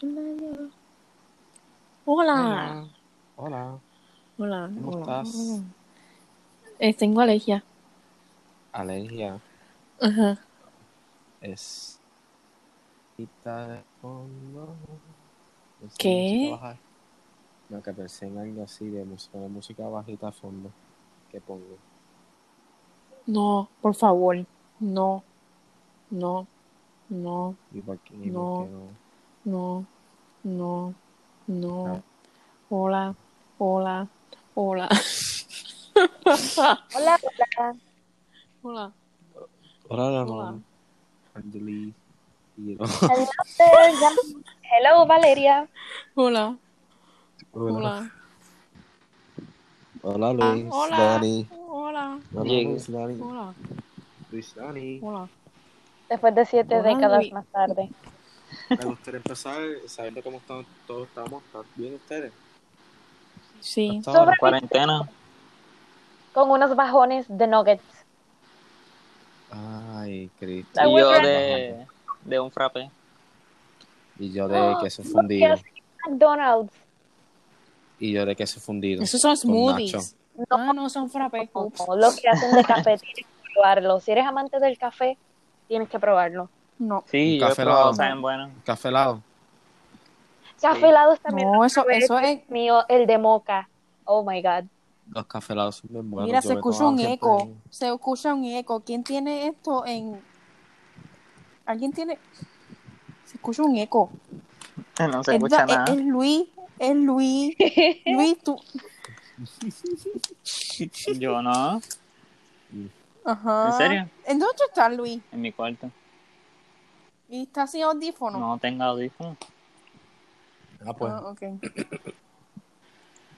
Hola. Hola. Hola. ¿Cómo hola, estás? hola. Eh, tengo alergia. Alergia Ajá. es. Quita de fondo. En ¿Qué? No, que pensé en algo así de música, de música bajita a fondo. ¿Qué pongo? No, por favor. No. No. No. ¿Y por qué, y No. por qué no? No. No. No. Ah. Hola. Hola. Hola. Hola, hola. Hola. Hola, Hola. no. Angeli. Y yo. Hello, Valeria. Hola. Hola. Hola. Hola, Luis. Hola. Dani. Hola. Hola. Luis, Dani. Hola. Luis, Dani. Hola. Después de siete Hola, décadas Luis. más tarde. Me gustaría empezar sabiendo cómo están, todos estamos. ¿Están bien ustedes? Sí. Sobre- ahora. Cuarentena. Con unos bajones de nuggets. Ay, Cristo. Y yo de, de un frappe. Y yo de Oh, queso ¿qué fundido. McDonald's? Y yo de queso fundido. Esos son smoothies. nacho. No, Ah, no, son frappés. Ups. no, lo que hacen de café, tienes que probarlo. Si eres amante del café, tienes que probarlo. No. Sí, Un café helado. saben bueno. Café helado. Café Sí. helados también. No, eso, eso es. Mío, el de moca. Oh my god. Los café helados son bien buenos. Mira, Yo se escucha un siempre- eco. Se escucha un eco. ¿Quién tiene esto en. ¿Alguien tiene.? Se escucha un eco. No se es, escucha da- es- nada. es Luis. Es Luis. Luis, tú. Yo no. Ajá. ¿En serio? ¿En dónde estás, Luis? En mi cuarto. ¿Y estás sin audífono? No tengo audífono. Ah, pues. Ah, ok.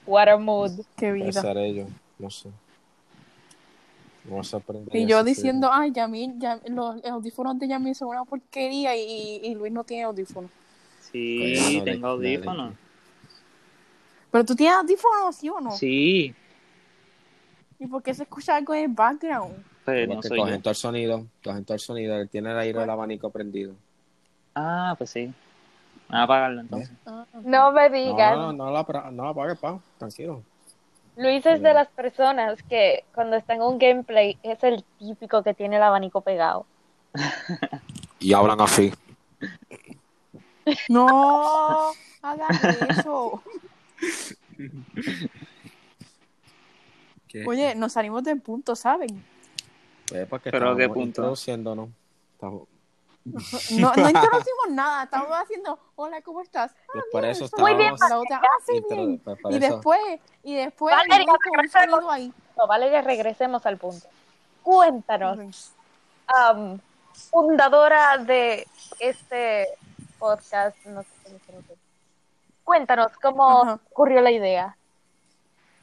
What a mood. Qué vida. ser ellos. No sé. No me sorprende. Y yo diciendo, ay, Yamil, ya, los audífonos de Yamil son una porquería y, y Luis no tiene audífonos. Sí, tengo audífono. de- Pero tú tienes audífonos, ¿sí o no? Sí, ¿Y por qué se escucha algo en el background? Pero no soy yo. cogen todo el sonido. Cogen todo el sonido. Él tiene el aire del abanico prendido. Ah, pues sí. Voy a apagarlo entonces. Ah, No me No, digas. no, no, no la apagues, pa. Tranquilo. Luis es de las personas que cuando está en un gameplay es el típico que tiene el abanico pegado. Y hablan así. No, hagan eso. ¿Qué? Oye, nos salimos del punto, ¿saben? Pues porque ¿Pero qué punto? introduciéndonos. Estamos- No, no introducimos nada, estamos haciendo, hola, ¿cómo estás? Ah, por bien, eso estoy bien. La otra, ah, sí, bien. pues Y eso- después, y después, Valeria, regresemos. ahí. No, Valeria, regresemos al punto. Cuéntanos, fundadora de este podcast, no sé cómo se llama. Cuéntanos cómo Ajá. ocurrió la idea.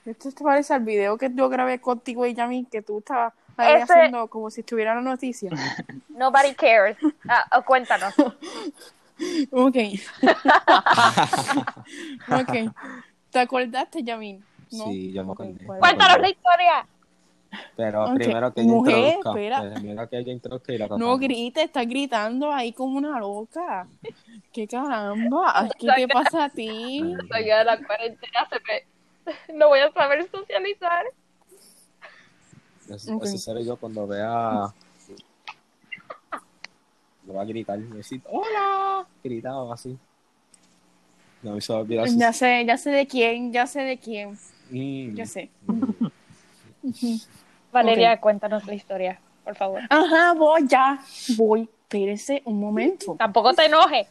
Esto te parece al video que yo grabé contigo y Yami, que tú estabas ahí Ese- haciendo como si estuviera la noticia. Nobody cares. Ah, oh, cuéntanos. Ok. ok. ¿Te acordaste, Yamin? ¿No? Sí, yo me acordé. pues- Cuéntanos la historia. Pero Ok, primero que ella mujer, introduzca. espera. Primero que ella introduzca y la No grites, estás gritando ahí como una loca. ¿Qué caramba? ¿Qué te pasa a ti? Oiga, la cuarentena se me... No voy a saber socializar. Seré yo cuando vea. Me va a gritar. Decir, ¡Hola! Gritado así. No me. Ya sé, ya sé de quién, ya sé de quién, Mm. ya sé. Valeria, cuéntanos la historia, por favor. Ajá, voy ya. Voy. Espérese un momento. Tampoco te enojes.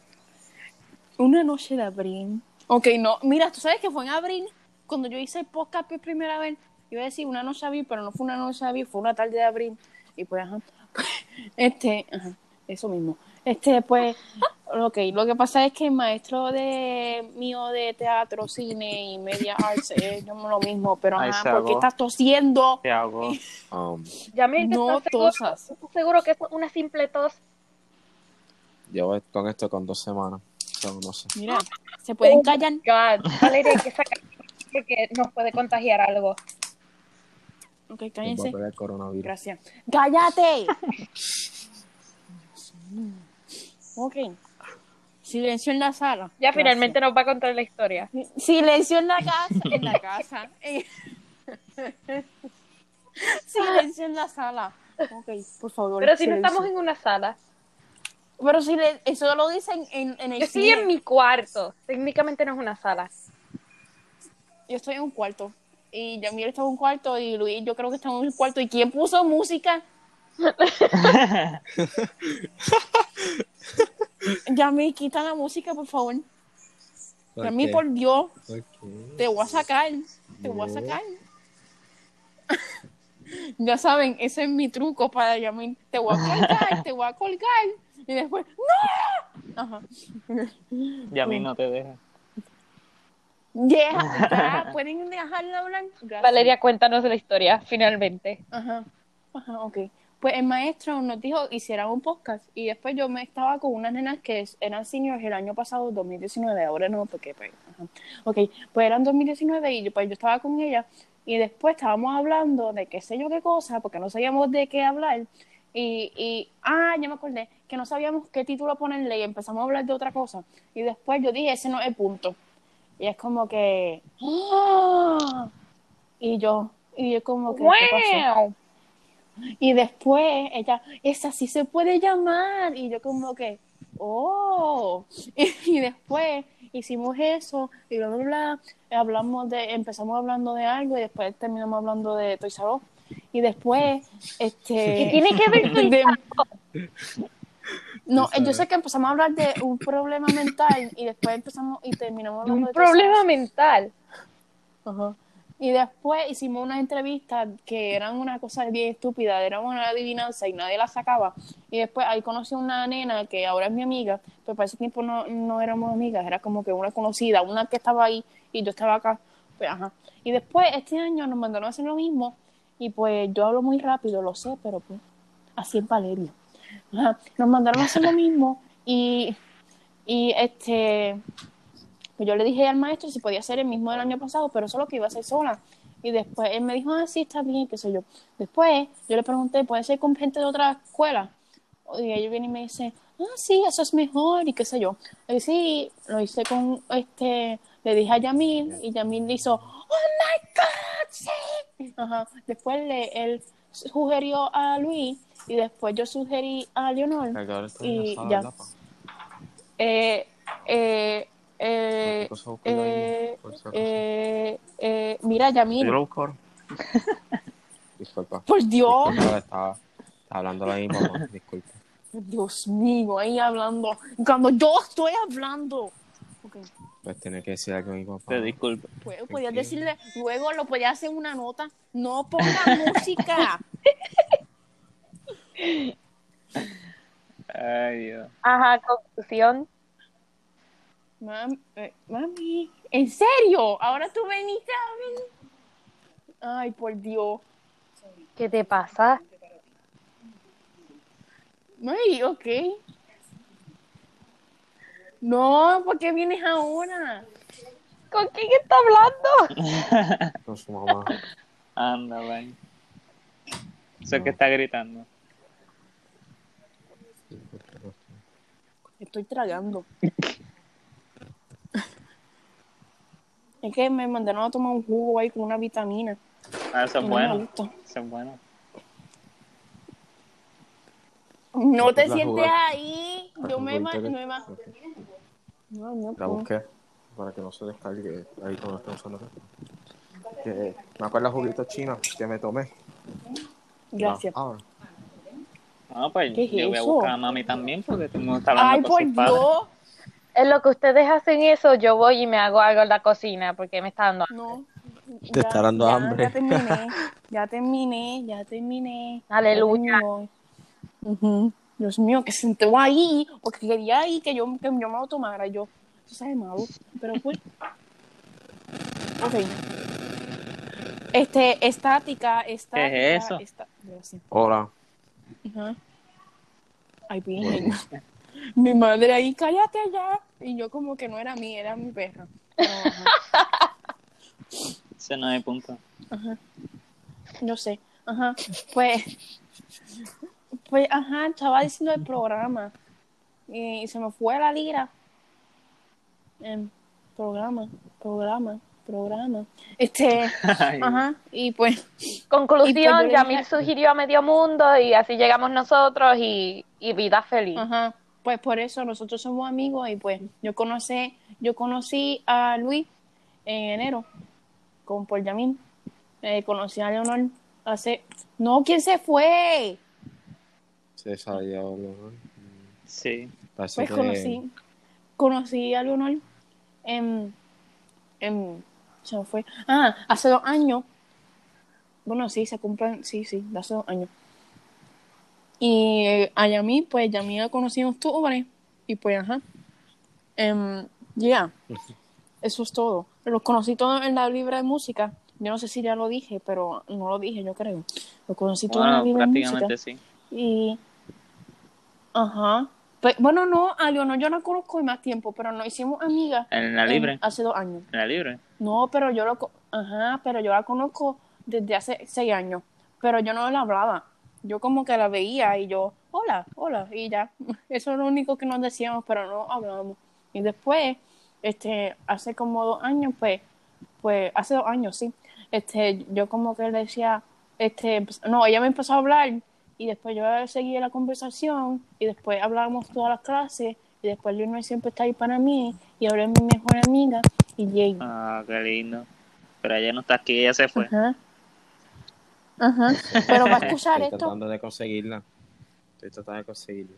Una noche de abril. Ok, no, mira, tú sabes que fue en abril, cuando yo hice el podcast por primera vez, iba a decir una noche de abril, pero no fue una noche de abril, fue una tarde de abril. Y pues, ajá. Este, ajá, eso mismo. Este, pues, ok, lo que pasa es que el maestro de mío de teatro, cine y media arts es lo mismo, pero Ahí ajá, se ¿por qué ahogó. estás tosiendo? ¿Qué hago? Um, Yamil, No ¿estás seguro, tosas. ¿estás seguro que es una simple tos? llevo con esto con dos semanas. No sé. Mira, se pueden callar. God, Valeria, hay que sacar porque nos puede contagiar algo. Ok, cállense. a pegar el coronavirus. Gracias. ¡Cállate! ok. Silencio en la sala. Ya Gracias. finalmente nos va a contar la historia. Silencio en la casa. En la casa. En- Silencio en la sala. Ok, por favor. Pero si no estamos en una sala. Pero si le- eso lo dicen en, en el Yo estoy cine. en mi cuarto. Técnicamente no es una sala. Yo estoy en un cuarto. Y Yamil está en un cuarto y Luis yo creo que está en un cuarto. ¿Y quién puso música? Yamil, quita la música, por favor. Yamil, por Dios, te voy a sacar. Te voy a sacar. ya saben, ese es mi truco para Yamil. Te voy a colgar, te voy a colgar. Y después, ¡No! Ajá. Mí no te deja. Yeah, ya, ¿pueden dejarla hablar? Gracias. Valeria, cuéntanos la historia, finalmente. Ajá, ajá, ok. Pues el maestro nos dijo hiciera un podcast y después yo me estaba con unas nenas que eran seniors el año pasado, 2019, ahora no, porque pues, ajá. Ok, pues eran 2019 y yo, pues yo estaba con ella y después estábamos hablando de qué sé yo qué cosa, porque no sabíamos de qué hablar y, y ah, ya me acordé, que no sabíamos qué título ponerle y empezamos a hablar de otra cosa y después yo dije, ese no es el punto. Y es como que, ¡ah! y yo, y yo como que, ¿qué pasó? ¡Wow! Y después ella, esa sí se puede llamar. Y yo como que, oh. Y, y después hicimos eso y bla, bla, bla. Hablamos de, empezamos hablando de algo y después terminamos hablando de Us. Y después, este... ¿Qué tiene que ver con de- No, yo sé que empezamos a hablar de un problema mental y después empezamos y terminamos hablando un de problema mental? Ajá. Y después hicimos una entrevista que eran una cosa bien estúpida, era una adivinanza y nadie la sacaba. Y después ahí conocí a una nena que ahora es mi amiga, pero para ese tiempo no, no éramos amigas, era como que una conocida, una que estaba ahí y yo estaba acá. Pues, ajá. Y después este año nos mandaron a hacer lo mismo y pues yo hablo muy rápido, lo sé, pero pues así es Valeria. Ajá. Nos mandaron a hacer lo mismo y, y este pues yo le dije al maestro si podía hacer el mismo del año pasado, pero solo que iba a ser sola. Y después él me dijo, ah, sí, está bien, qué sé yo. Después yo le pregunté, ¿puede ser con gente de otra escuela? Y ella viene y me dice, ah, sí, eso es mejor, y qué sé yo. Y sí, lo hice con, este, le dije a Yamil, y Yamil le hizo, oh my God, sí. Ajá. Después le, él sugirió a Luis, y después yo sugerí a Leonor. Y ya. Eh, eh, eh, eh, eh, eh, mira, Yamil. Disculpa. por Dios, Disculpa, estaba, estaba hablando a mi mamá. Disculpa. Dios mío, ahí hablando, cuando yo estoy hablando, Ok, Pues tiene que decir algo a mi papá. Te disculpo. pues, podías decirle, luego lo podías hacer una nota, no ponga música, Ay, Dios. Ajá, conclusión. Mam- eh, mami, ¿en serio? Ahora tú veniste a ver, ay, por Dios, ¿Qué te pasa? ay, ok, no, ¿por qué vienes ahora? ¿Con quién está hablando? Con su mamá. Anda, vaya. Eso es que está gritando. Estoy tragando. Es que me mandaron a tomar un jugo ahí con una vitamina. Ah, eso es no bueno. Eso es bueno. No te la sientes jugar. ahí. Yo me ma- no me No, no, La busqué para que no se descargue ahí cuando estemos usando. Que me acuerdo juguitos chinos que me tomé. Gracias. Ah, Ah, pues ¿Qué es yo voy a buscar a mami también porque tú me estás hablando Ay, con por. Dios. En lo que ustedes hacen eso, yo voy y me hago algo en la cocina porque me está dando hambre. No. Te está dando ya, hambre. Ya terminé. Ya terminé. Ya terminé. Aleluya. Dios mío, que se sentó ahí. Porque quería ahí que yo, que yo me lo tomara. Yo, eso sabe malo. Pero pues. Ok. Este, estática, estática. ¿Qué es eso? esta- Gracias. Hola. Ajá. Ay, bien. Mi madre ahí, cállate ya. Y yo como que no era mí, era mi ajá. Ese no el punto. Yo sé. Ajá. Pues, pues, ajá, estaba diciendo el programa. Y, se me fue la lira. em, programa, programa, programa. Este, ajá, y pues, Conclusión, pues Yamil sugirió a medio mundo y así llegamos nosotros y, y vida feliz. ajá, pues por eso nosotros somos amigos y pues yo conocí, yo conocí a Luis en enero con por Yamil. Eh, conocí a Leonor hace, no, ¿quién se fue? Sí, sabía, ¿no? Sí. Pues que- conocí, conocí a Leonor en, en, se me fue, ah, hace dos años, bueno, sí, se cumplen, sí, sí, de hace dos años. Y eh, a Yami, pues Yami la conocí en octubre, y pues, ajá, Em, ya, eso es todo. Los conocí todos en la libre de música, yo no sé si ya lo dije, pero no lo dije, yo creo. Los conocí todos en la libre de música. prácticamente sí. Y. Ajá. Pues, bueno, no, a Leonor yo no conozco de más tiempo, pero nos hicimos amigas. En la en- libre. hace dos años. En la libre. No, pero yo lo. Ajá, pero yo la conozco desde hace seis años. Pero yo no la hablaba. Yo como que la veía y yo, hola, hola, y ya. Eso es lo único que nos decíamos, pero no hablábamos. Y después, este, hace como dos años, pues, pues, hace dos años, sí. Este, yo como que le decía, este, no, ella me empezó a hablar y después yo seguí la conversación y después hablábamos todas las clases y después Leonor siempre está ahí para mí y ahora es mi mejor amiga y Jane. Ah, qué lindo. Pero ella no está aquí, ella se fue. Ajá. Ajá. Pero va a escuchar Estoy esto. tratando de conseguirla. Estoy tratando de conseguirla.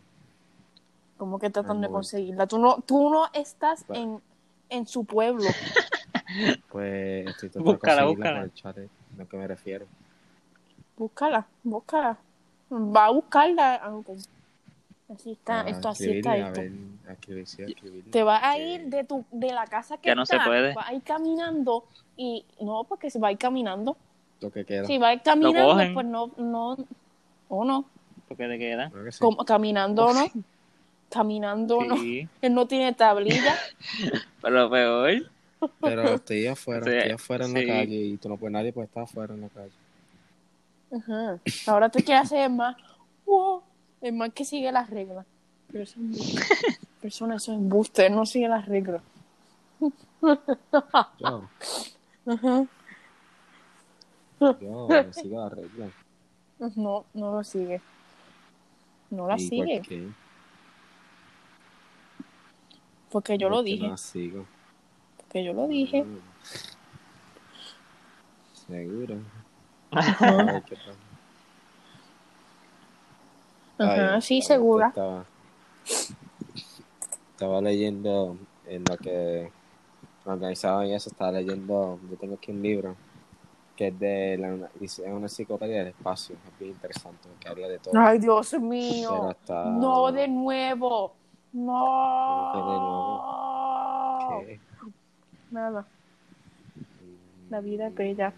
Como que tratando de conseguirla. Tú no, tú no estás en, en su pueblo. Pues estoy tratando Búscala, de conseguirla búscala. por el chat. eh, a lo que me refiero. Búscala, búscala. Va a buscarla. Ah. Así está, A esto así está escribirle, esto. A ver, a escribir, sí, a escribirle. Te vas a ir de tu de la casa que Ya no se está, puede. vas a ir caminando y no, porque se va a ir caminando. Lo que queda. Si va a ir caminando, pues no, no, o no, ¿Por qué te queda? Creo que sí. como caminando no, caminando no. Sí. Él no tiene tablilla. Pero lo peor. Pero estoy afuera, Sí, estoy afuera en sí. la calle y tú no puedes, nadie puede estar afuera en la calle. Ajá. Ahora tú quieres hacer más, wow, es más que sigue las reglas. Pero eso es. Persona, eso es embuste, él no sigue las reglas. Yo, Ajá. yo me sigo la regla. No, no lo sigue. No la ¿Y sigue, por qué? porque yo ¿Por lo dije, No sigo. porque yo lo dije. Mm. Seguro. Ajá, A ver qué. Ajá, sí, segura. Estaba, estaba leyendo en lo que organizaban y eso, estaba leyendo, yo tengo aquí un libro que es de la, es una enciclopedia del espacio, es bien interesante, que habla de todo. Ay, Dios mío. No de nuevo. No. ¿Cómo que de ¿Qué? Nada. La vida es bella.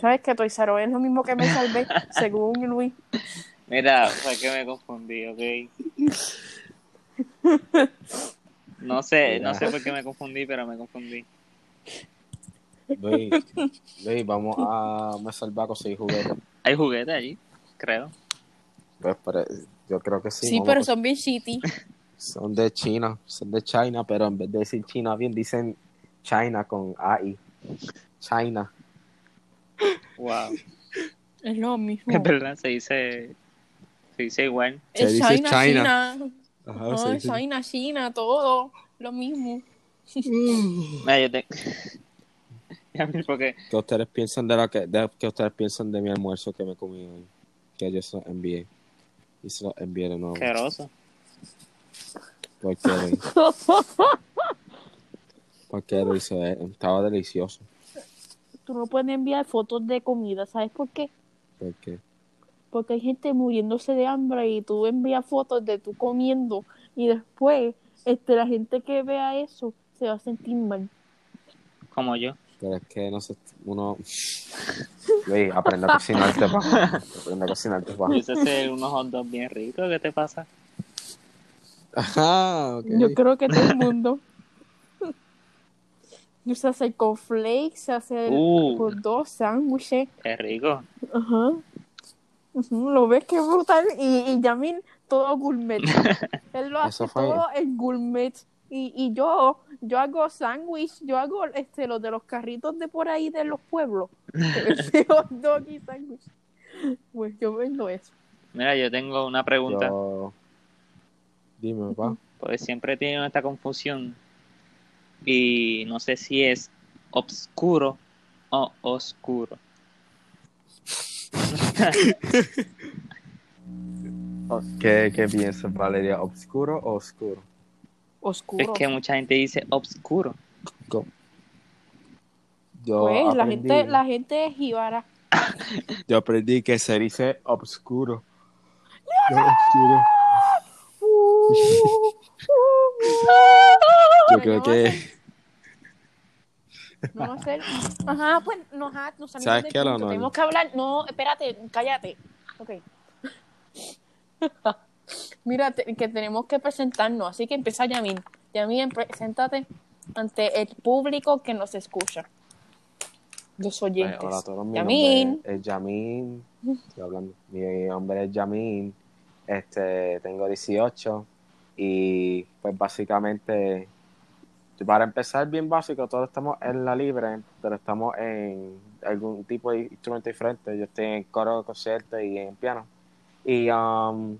¿Sabes que Us es lo mismo que me salvé, según Luis? Mira, fue que me confundí, ¿ok? No sé, no sé por qué me confundí, pero me confundí. Luis, Luis, vamos a me salvar a conseguir juguetes. Hay juguetes allí, creo. Pues, pero yo creo que sí. Sí, pero son bien shitty. son de China, son de China, pero en vez de decir China bien dicen China con AI. China. Wow. Es lo mismo. Es verdad, se dice, se dice igual. Se Es dice China, China. China. Ajá, Ajá, se dice- China, China, todo. Lo mismo. Mira, yo te... Ya, mira, porque ¿Qué ustedes piensan de la que de, qué ustedes piensan de mi almuerzo que me comí hoy? Que yo se los envié. Y se los envié de nuevo. asqueroso. ¿Por qué Luis? ¿Por qué Luis? Eh, Estaba delicioso. Tú no puedes enviar fotos de comida, ¿sabes por qué? ¿Por qué? Porque hay gente muriéndose de hambre y tú envías fotos de tú comiendo y después este, la gente que vea eso se va a sentir mal. Como yo. Pero es que no sé, uno... Luis, aprende a cocinarte, pa. Aprende a cocinarte, pa. Yo hacer unos hot dogs bien ricos, ¿qué te pasa? Ajá, ok. Yo creo que todo el mundo. Yo sé hacer cornflakes, hacer Uh. hot dogs, sándwiches. Qué rico. Ajá. Lo ves que brutal. Y, y Yamil, todo gourmet. Él lo hace fue- todo en gourmet. y, y yo, yo hago sándwich, yo hago este, los de los carritos de por ahí de los pueblos. Ese hot dog y sándwich. Pues yo vendo eso. Mira, yo tengo una pregunta. Yo... Dime, papá. Porque siempre tienen esta confusión. Y no sé si es obscuro o oscuro. ¿Qué, qué piensas, Valeria? ¿Obscuro o oscuro? Oscuro. Es que mucha gente dice obscuro. ¿Cómo? Yo, Pues la aprendí, gente, la gente es jíbara. yo aprendí que se dice obscuro. No, obscuro. Yo creo que No va a ser. Ajá, pues no, ajá, nos salimos ¿Sabes qué, punto. Leonor? Tenemos que hablar. No, espérate, cállate. Ok. Mira, te- que tenemos que presentarnos, así que empieza Yamin. Yamin, preséntate ante el público que nos escucha. Los oyentes. hola a todos, mi Yamin. es Yamin. Estoy hablando. Mi nombre es Yamin. Este, tengo 18 y pues básicamente para empezar bien básico, todos estamos en la libre, pero estamos en algún tipo de instrumento diferente. Yo estoy en coro, concierto y en piano. Y um,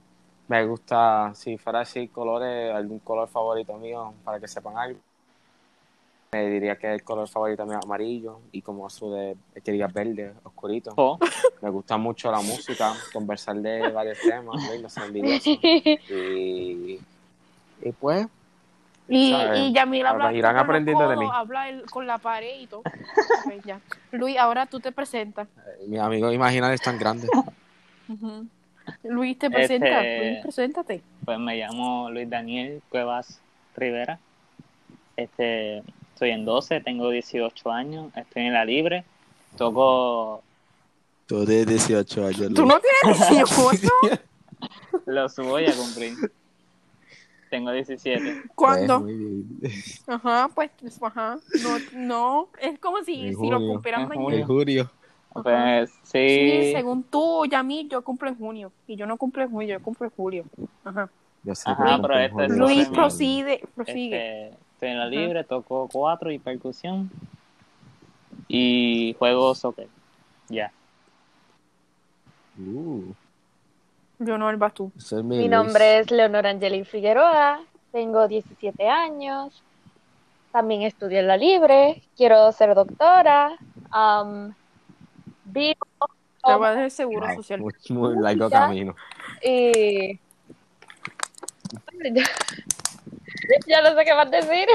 me gusta, si fuera así, colores, algún color favorito mío, para que sepan algo. Me diría que el color favorito mío es amarillo y como azul de, quería verde, oscurito. O Me gusta mucho la música, conversar de varios temas, ¿no? Y no ser envidioso. Y, y pues, Y, ¿sabes? y Yamil habla, Ahora irán con los aprendiendo de codos, mí. habla el- con la pared y todo. Ya. Luis, ahora tú te presentas. eh, mis amigos imaginarios están grandes. Ujú. Luis, te presentas. Este- Luis, preséntate. pues me llamo Luis Daniel Cuevas Rivera. Este, estoy en 12, tengo 18 años, estoy en la libre. Toco Tú de 18 años. ¿Tú no tienes 18? Los voy a cumplir. Tengo 17. ¿Cuándo? Pues, muy bien. Ajá, pues, pues, ajá. No, no, es como si, si lo junio. cumplieran En mañana. junio. En julio. Pues Sí, sí, según tú, Yamil, yo cumplo en junio. Y yo no cumplo en junio, yo cumplo en julio. Ajá. Yo sé Ajá, pero este es julio Luis, sí. prosigue, prosigue. este, estoy en la libre, toco cuatro y percusión. Y juego soccer. Ya. Uh, Yo no, el vas tú. es Mi Luis. nombre es Leonora Angeli Figueroa, tengo 17 años, también estudio en la libre, quiero ser doctora, am, vivo Trabajas del seguro Wow, social. Muy, muy largo Ya. camino. y... ya no sé qué más decir.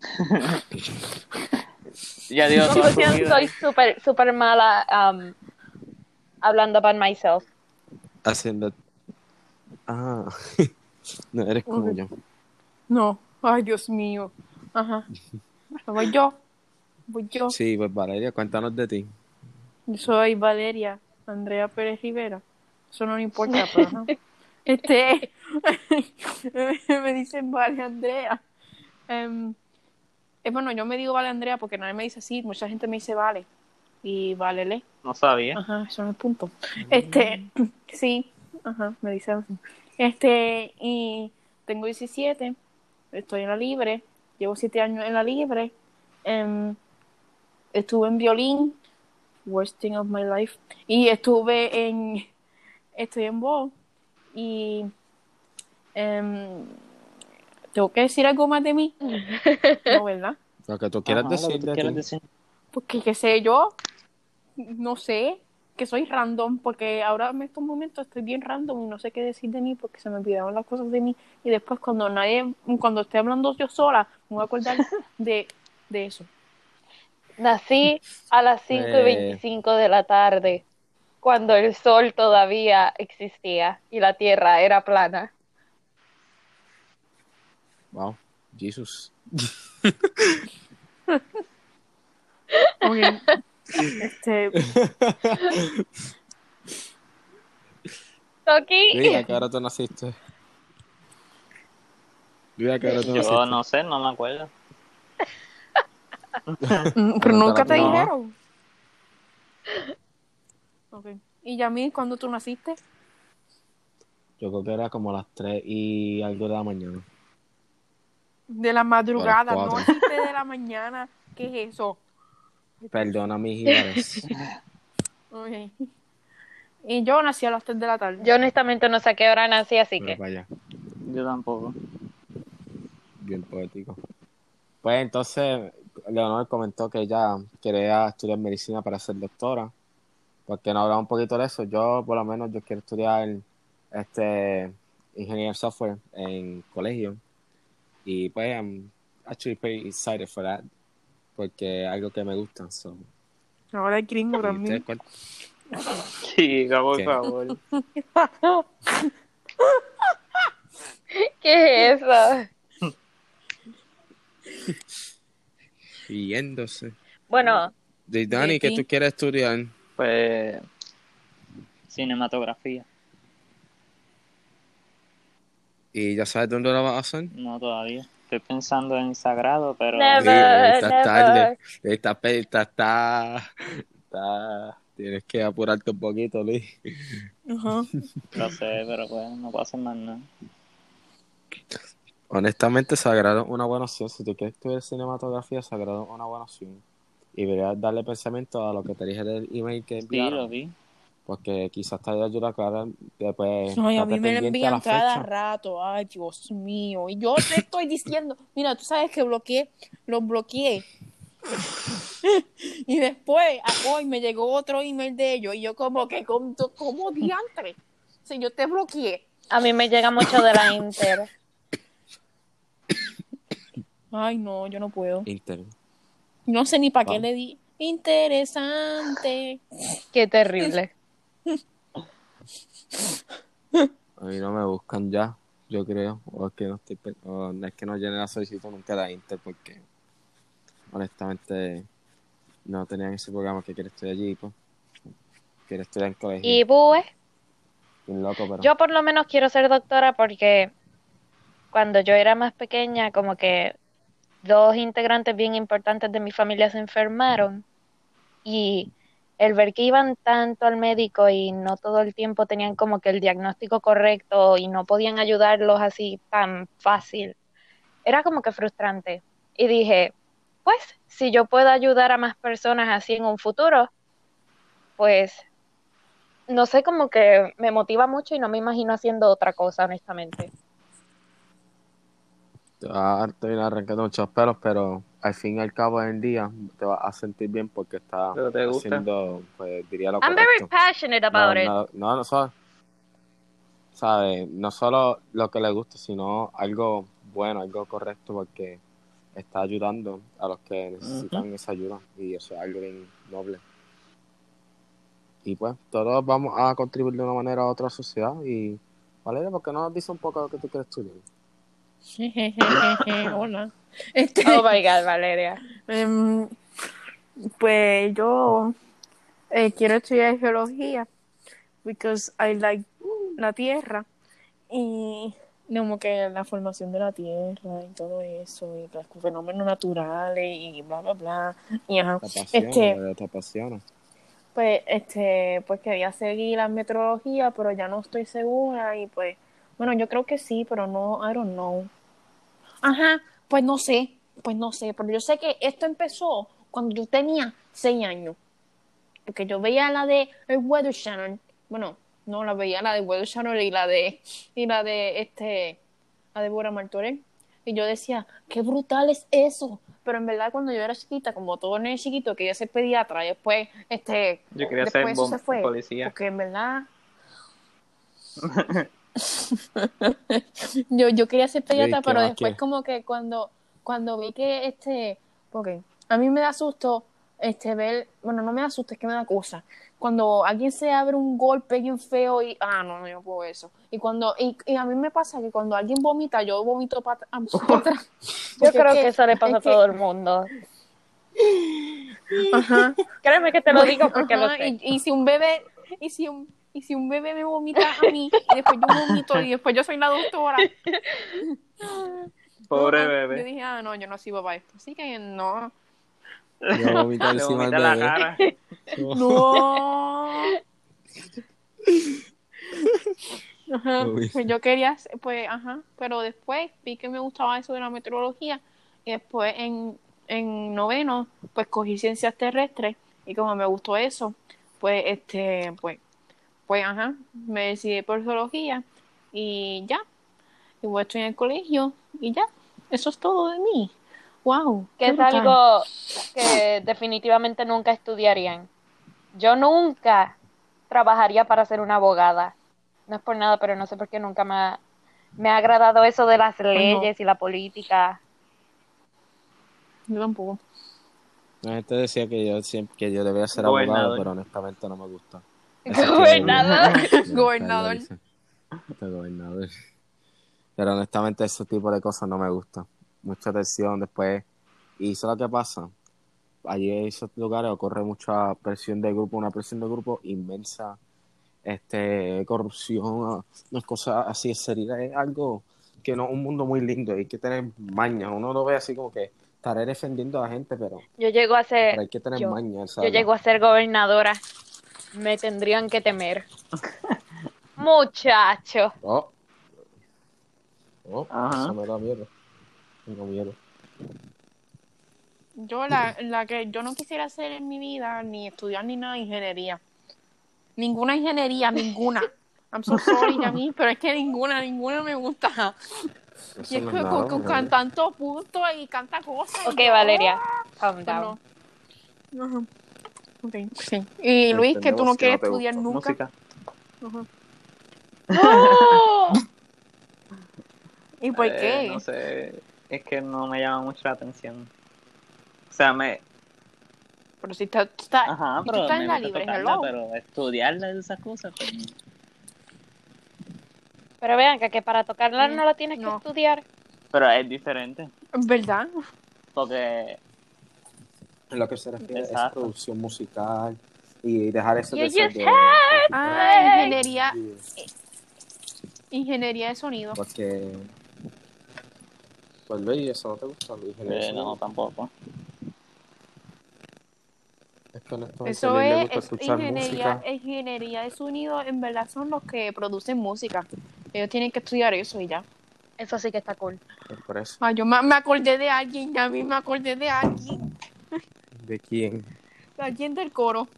Ya digo soy súper súper mala am, hablando about myself. Haciendo. Ah. no eres como yo. No, ay, Dios mío. Ajá. Voy yo. Voy yo. Sí, pues Valeria, cuéntanos de ti. Yo soy Valeria Andrea Pérez Rivera. Eso no le importa, pero ajá. Este. me dicen Vale Andrea. Em, eh, bueno, yo me digo Vale Andrea porque nadie me dice así. Mucha gente me dice Vale. Y Valele. No sabía. Ajá, eso no es punto. Este, sí, ajá, me dicen así. Este, y tengo 17, estoy en la libre, llevo 7 años en la libre, em, estuve en violín, worst thing of my life, y estuve en, estoy en voz, y em, tengo que decir algo más de mí, no, ¿verdad? Lo que tú quieras Ajá, lo que decir tú quieras decir. Porque qué sé yo, no sé, que soy random, porque ahora en estos momentos estoy bien random y no sé qué decir de mí porque se me olvidaron las cosas de mí y después cuando nadie, cuando esté hablando yo sola, me voy a acordar de, de eso. Nací a las 5 y Eh. 25 de la tarde, cuando el sol todavía existía y la tierra era plana. Wow, Jesus. Muy bien. Este, Toki, Luis, ¿a qué hora tú naciste? ¿a tú? Yo no sé, no me acuerdo. mm, pero nunca te No. dijeron. Ok. ¿Y Yamil, cuándo tú naciste? Yo creo que era como las 3 y algo de la mañana. De la madrugada, no cuatro. 7 de la mañana. ¿Qué es eso? Perdona mis jíbaros. Ok. Y yo nací a las 3 de la tarde. Yo honestamente no sé a qué hora nací, así Pero que. vaya, Yo tampoco. bien poético. Pues entonces, Leonor comentó que ella quería estudiar medicina para ser doctora. Porque nos hablaba un poquito de eso. Yo, por lo menos, yo quiero estudiar este ingeniería en software en colegio. Y pues, I'm actually pretty excited for that. Porque es algo que me gusta. So. Ahora es gringo ¿Y también. ustedes cuál? Chica, por ¿Qué? favor. ¿Qué es eso? Riéndose. Bueno, De Dani, ¿qué tú quieres estudiar? Pues. Cinematografía. ¿Y ya sabes dónde lo vas a hacer? No todavía. Estoy pensando en sagrado, pero. Never. Sí, never. tarde. Está, está, está, está- Tienes que apurarte un poquito, Luis. Ajá. Lo sé, pero pues no puedo hacer más nada. Honestamente, Sagrado es una buena opción. Si tú quieres estudiar cinematografía, Sagrado es una buena opción. Y deberías darle pensamiento a lo que te dije del email que Sí, enviaron. lo vi. Porque quizás te ayuda a aclarar. Después, Ay, a mí me lo pendiente a envían cada fecha. rato. Ay, Dios mío. Y yo te estoy diciendo, mira, tú sabes que bloqueé, los bloqueé. y después, a- hoy me llegó otro email de ellos y yo como que, como, como diantre. Si yo te bloqueé. A mí me llega mucho de la Inter. Ay, no, yo no puedo. Inter. No sé ni para qué Ah. le di. Interesante. Qué terrible. A mí no me buscan ya, yo creo. O es que no estoy, o es que no llené la solicitud nunca de Inter porque honestamente no tenían ese programa que quiere estudiar allí, pues. Quiere estudiar en colegio. Y pues, Bien loco, pero. yo por lo menos quiero ser doctora porque cuando yo era más pequeña, como que dos integrantes bien importantes de mi familia se enfermaron y el ver que iban tanto al médico y no todo el tiempo tenían como que el diagnóstico correcto y no podían ayudarlos así tan fácil, era como que frustrante. Y dije, pues, si yo puedo ayudar a más personas así en un futuro, pues, no sé, como que me motiva mucho y no me imagino haciendo otra cosa, honestamente. Te vas a terminar arrancando muchos pelos, pero al fin y al cabo del día te vas a sentir bien porque estás haciendo, pues diría lo I'm very correcto. passionate about no, it. no, no, no solo, ¿sabes? No solo lo que le gusta, sino algo bueno, algo correcto, porque está ayudando a los que necesitan esa ayuda y eso es algo bien noble. Y pues, todos vamos a contribuir de una manera u otra a la sociedad y Valeria, ¿por qué no nos dice un poco lo que tú quieres estudiar? Hola. Este, Oh my God, Valeria. em, pues yo eh, quiero estudiar geología because I like la tierra y como que la formación de la tierra y todo eso y los fenómenos naturales y bla bla bla y ajá. ¿Te apasiona? Este, ¿De verdad ¿Te apasiona? pues este pues quería seguir la meteorología pero ya no estoy segura y pues bueno yo creo que sí pero no I don't know ajá pues no sé pues no sé pero yo sé que esto empezó cuando yo tenía seis años porque yo veía la de el Weather Channel bueno no la veía la de Weather Channel y la de y la de este la de Bora Martorell y yo decía qué brutal es eso pero en verdad cuando yo era chiquita como todo niño chiquito quería ser pediatra y después este Yo quería después ser eso se fue policía. porque en verdad yo, yo quería ser pediatra, ¿qué pero después como que cuando, cuando vi que este, porque a mí me da susto este ver, bueno no me da susto, es que me da cosa. Cuando alguien se abre un golpe bien feo y, ah, no, no, yo no puedo eso. Y cuando, y, y a mí me pasa que cuando alguien vomita, yo vomito para atrás. Yo creo es que eso le pasa a que- todo el mundo. Ajá. Créeme que te lo digo porque lo Ajá, sé. Y, y si un bebé, y si un, y si un bebé me vomita a mí, y después yo vomito, y después yo soy la doctora. Pobre Ajá. Yo bebé. dije, ah, no, yo no sirvo para esto. Así que no. Yo vomito encima vomita del la bebé. cara. No. Ajá, pues yo quería, pues, ajá, pero después vi que me gustaba eso de la meteorología y después en, en noveno, pues cogí ciencias terrestres y como me gustó eso, pues, este, pues, pues, ajá, me decidí por zoología y ya, y voy a estudiar en el colegio y ya, eso es todo de mí. Wow. Que es algo que definitivamente nunca estudiarían. Yo nunca trabajaría para ser una abogada. No es por nada, pero no sé por qué nunca me ha, me ha agradado eso de las leyes y la política. Yo tampoco. La gente decía que yo siempre que yo debía ser abogado, pero honestamente no me gusta. Es Gobernador. Gobernador. Este gobernador. Pero honestamente ese tipo de cosas no me gustan. Mucha tensión después. Y eso es lo que pasa. Allí en esos lugares ocurre mucha presión de grupo, una presión de grupo inmensa. Este, corrupción, unas cosas así. Sería es algo que no es un mundo muy lindo. Hay que tener maña. Uno lo ve así como que estaré defendiendo a la gente, pero, Yo llego a ser, pero hay que tener yo- maña. yo llego a ser gobernadora. Me tendrían que temer. Muchacho. Oh. Oh, Ajá. eso me da miedo. Tengo miedo. Yo la, la que yo no quisiera hacer en mi vida, ni estudiar ni nada, ingeniería. Ninguna ingeniería, ninguna. I'm so sorry, Yami, pero es que ninguna, ninguna me gusta. Eso Y es no que es con, con ¿no? tanto punto y canta cosas. y Ok, Valeria, calm down. no. Sí. Y Luis, que tú no Entendemos que no quieres estudiar nunca. Música. ¡Oh! ¿Y por Eh, qué? no sé, es que no me llama mucho la atención. O sea, me... Pero si está, está Ajá, pero me en la libre, tocarla, pero estudiarla esas cosas, pues. Pero vean que, que para tocarla Mm, no la tienes no. que estudiar. Pero es diferente, ¿Verdad? porque En lo que se refiere es producción musical y dejar eso You de de- Ah, ingeniería, ingeniería de sonido. porque pues Luis, eso no te gusta Luis eh, no, tampoco. es que Eso es, es ingeniería, música ingeniería de sonido, en verdad son los que producen música. Ellos tienen que estudiar eso y ya. Eso sí que está cool. pues por eso Ah, yo me, me acordé de alguien, ya a mí me acordé de alguien, ¿de quién? de alguien del coro.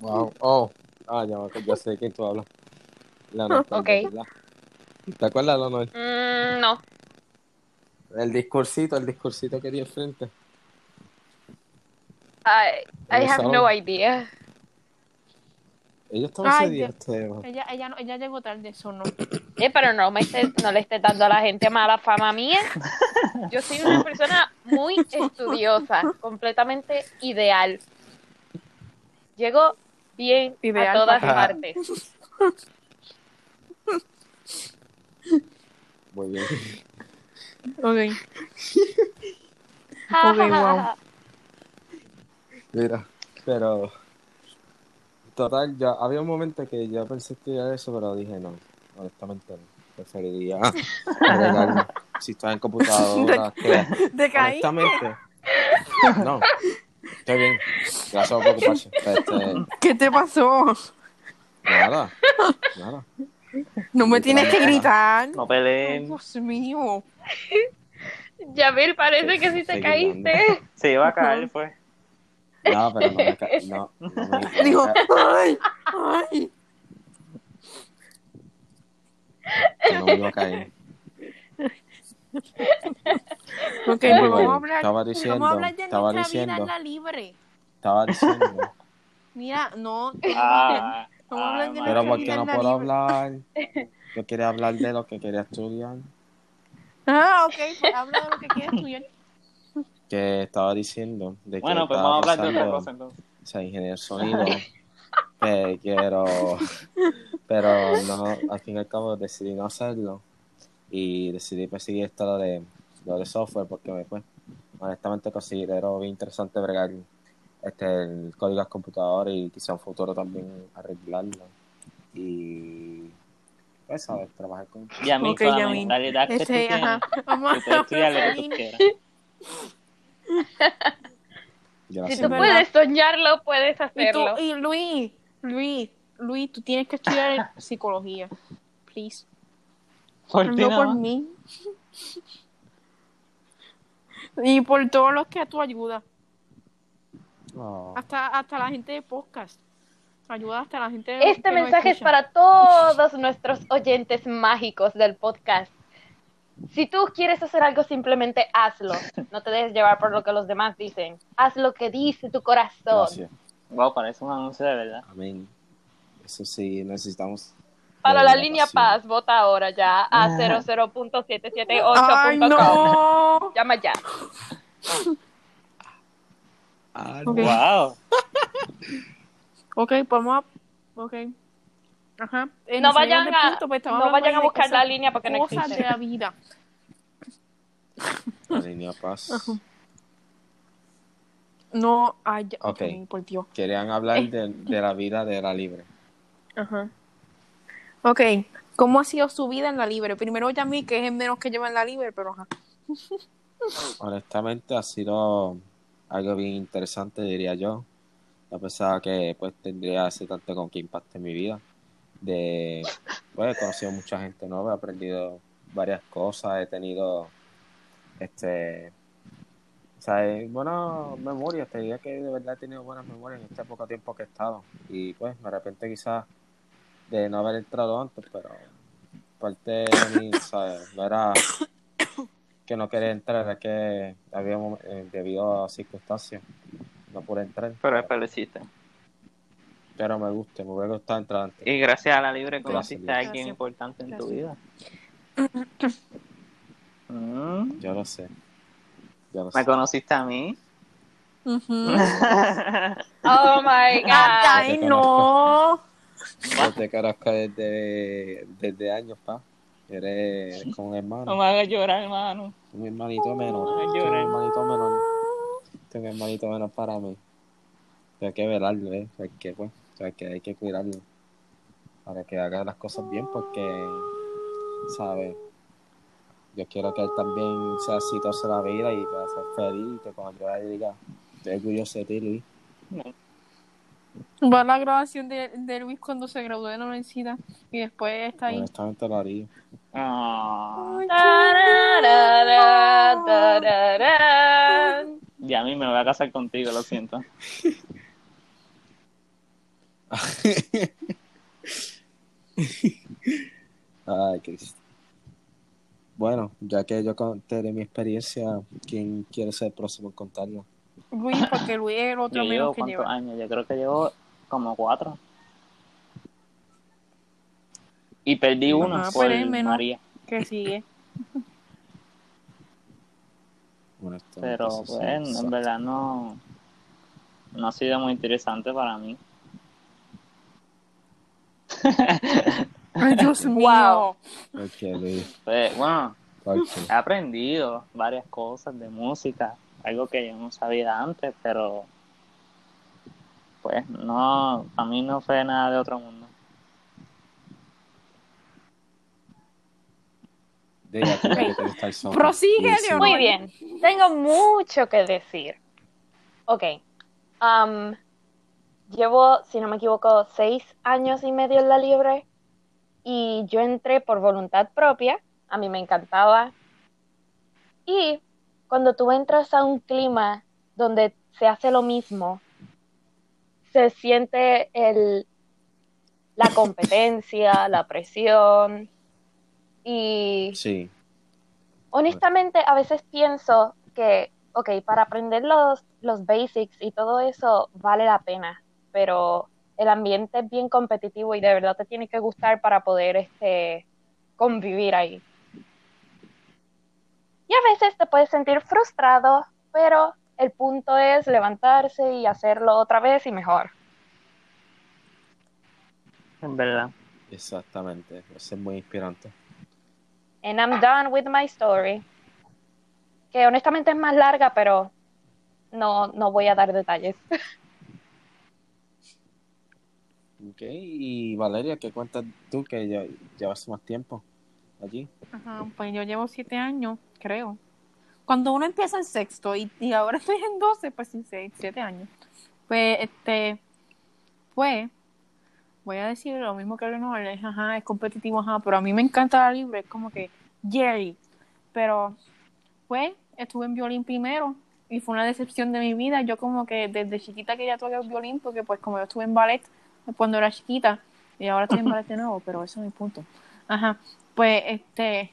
wow oh ah ya, ya sé de quién tú hablas Leonor Ok. ¿verdad? ¿te acuerdas Leonor? Mm, no. el discursito el discursito que di enfrente I, I have no idea. Ellos estaban Ay, ese día Dios. Ella, ella, no, ella llegó tarde, eso no. Eh, pero no me estés- no le estés dando a la gente mala fama mía. Yo soy una persona muy estudiosa, completamente ideal. Llego bien Ideal a todas partes. muy bien Ok. Ok, wow. Mira, pero total, ya había un momento que yo pensé estudiar eso, pero dije no, honestamente no. Preferiría si estás en computadora, que ¿Te caí? honestamente, no, estoy bien, gracias por preocuparse. Este, ¿Qué te pasó? nada, nada. No me tienes que gritar. No peleen. Dios mío. Yamil, parece que sí te caíste. Se iba a caer, pues. No, pero no me ca- no, no me, no Dijo, ay, ay. que no me iba a caer. Ok, pues Anyway, vamos a hablar, estaba diciendo, vamos a hablar de estaba nuestra vida diciendo. en la libre. Estaba diciendo, Mira, no. Ah, Vamos a hablar de ah, pero nuestra ¿por vida qué en no puedo libre. hablar? Yo quería hablar de lo que quería estudiar. Ah, ok, pues habla de lo que quieres estudiar. Que estaba diciendo de que Bueno, pues vamos a hablar de otra cosa entonces. o sea, ingeniero sonido, que quiero, pero no, al fin y al cabo decidí no hacerlo y decidí perseguir esto lo de, lo de software porque me pues, honestamente considero bien interesante bregar este, el código de computador y quizá en un futuro también arreglarlo y pues sabes, trabajar con Y a mí con la mentalidad que tú Este, tienes, ajá. Vamos tú puedes estudiar lo que tú quieras. Si tú verdad. puedes soñarlo, puedes Y, tú, hacerlo. y Luis, Luis, Luis, tú tienes que estudiar psicología. please. Por No nada por mí. y por todos los que tú ayudas. Oh, Hasta, hasta la gente de podcast. Ayuda hasta la gente de Este mensaje es para todos nuestros oyentes mágicos del podcast. Si tú quieres hacer algo, simplemente hazlo. No te dejes llevar por lo que los demás dicen. Haz lo que dice tu corazón. gracias. Wow, parece un anuncio de verdad. Amén. Eso sí, necesitamos. Para la oración. línea Paz, vota ahora ya a Ah. 00.778.com. ¡Ay, no! Llama ya. Ah, Ok. Wow. Ok, vamos a... Ok. Ajá. Eh, No vayan a, punto, pues, no vayan a buscar cosas- la línea porque no Cosas existe. de la vida. La línea paz. No, ay, ya- Ok. ok, por Dios. Querían hablar Eh. de, de la vida de la libre. Ajá. Ok, ¿cómo ha sido su vida en la libre? Primero ya a mí, que es el menos que lleva en la libre, pero ajá. Honestamente ha sido algo bien interesante, diría yo. A pesar que pues tendría ese tanto con que impacte en mi vida. De, pues, he conocido mucha gente nueva, he aprendido varias cosas, he tenido este buenas memorias, te diría que de verdad he tenido buenas memorias en este poco tiempo que he estado. Y pues me arrepiento quizás de no haber entrado antes, pero parte de mí, ¿sabes? No era que no quería entrar, era que había eh, debido a circunstancias no pude entrar. Pero lo hiciste. Pero me gusta, me hubiera gustado entrar antes. Y gracias a la libre Gracias, conociste a alguien Gracias. importante en tu Gracias. vida. Mm, Yo lo sé. Yo lo ¿Me sé. conociste a mí? Ujú. Oh my God. Ay, no. Yo te conozco desde, desde años, pa. Eres como un No hermano, me hagas llorar, hermano. un hermanito menor. Ay, Tú lloré. eres un hermanito menor. Tú eres un hermanito menor para mí. Pero hay que velarlo, ¿eh? Porque, pues, o sea, que hay que cuidarlo. Para que haga las cosas bien, porque, ¿sabes? Yo quiero que él también sea exitoso en la vida y pueda ser feliz. Y que cuando yo le diga, estoy orgulloso de ti, Luis. Va a la grabación de, de Luis cuando se graduó de la universidad y después está ahí. Honestamente lo haría. Ah, ya a mí me voy a casar contigo, lo siento. Ay, Cristo. Bueno, ya que yo conté de mi experiencia, ¿quién quiere ser el próximo en contarla? Luis, porque Luis es el otro Yo menos llevo que cuántos lleva. años, yo creo que llevo como cuatro. Y perdí uno pero por menos. María. Que sigue. Pero pues, en verdad no, no ha sido muy interesante para mí. Ay, Dios mío. Wow. Pues, bueno, he aprendido varias cosas de música, algo que yo no sabía antes, pero pues no, a mí no fue nada de otro mundo. Prosigue. Muy bien. Tengo mucho que decir. Ok. Am, llevo, si no me equivoco, seis años y medio en la libre. Y yo entré por voluntad propia. A mí me encantaba. Y cuando tú entras a un clima donde se hace lo mismo, se siente el, la competencia, la presión. Y Sí, honestamente, a veces pienso que, ok, para aprender los, los basics y todo eso vale la pena, pero el ambiente es bien competitivo y de verdad te tiene que gustar para poder este, convivir ahí. Y a veces te puedes sentir frustrado, pero el punto es levantarse y hacerlo otra vez y mejor. En verdad. exactamente. Eso es muy inspirante. And I'm done with my story. Que honestamente es más larga, pero no, no voy a dar detalles. Ok, y Valeria, ¿qué cuentas tú que ya llevas más tiempo allí? Ajá, pues yo llevo siete años, creo. Cuando uno empieza en sexto y, ahora estoy en doce, pues sí, siete años. Pues, este, pues, voy a decir lo mismo que Leonor, es, ajá, es competitivo, ajá, pero a mí me encanta la libre, es como que Jerry. Pero, pues, estuve en violín primero y fue una decepción de mi vida. Yo como que desde chiquita que ya toqué el violín, porque pues como yo estuve en ballet cuando era chiquita, y ahora estoy en ballet de nuevo, pero eso es mi punto. Ajá, pues, este,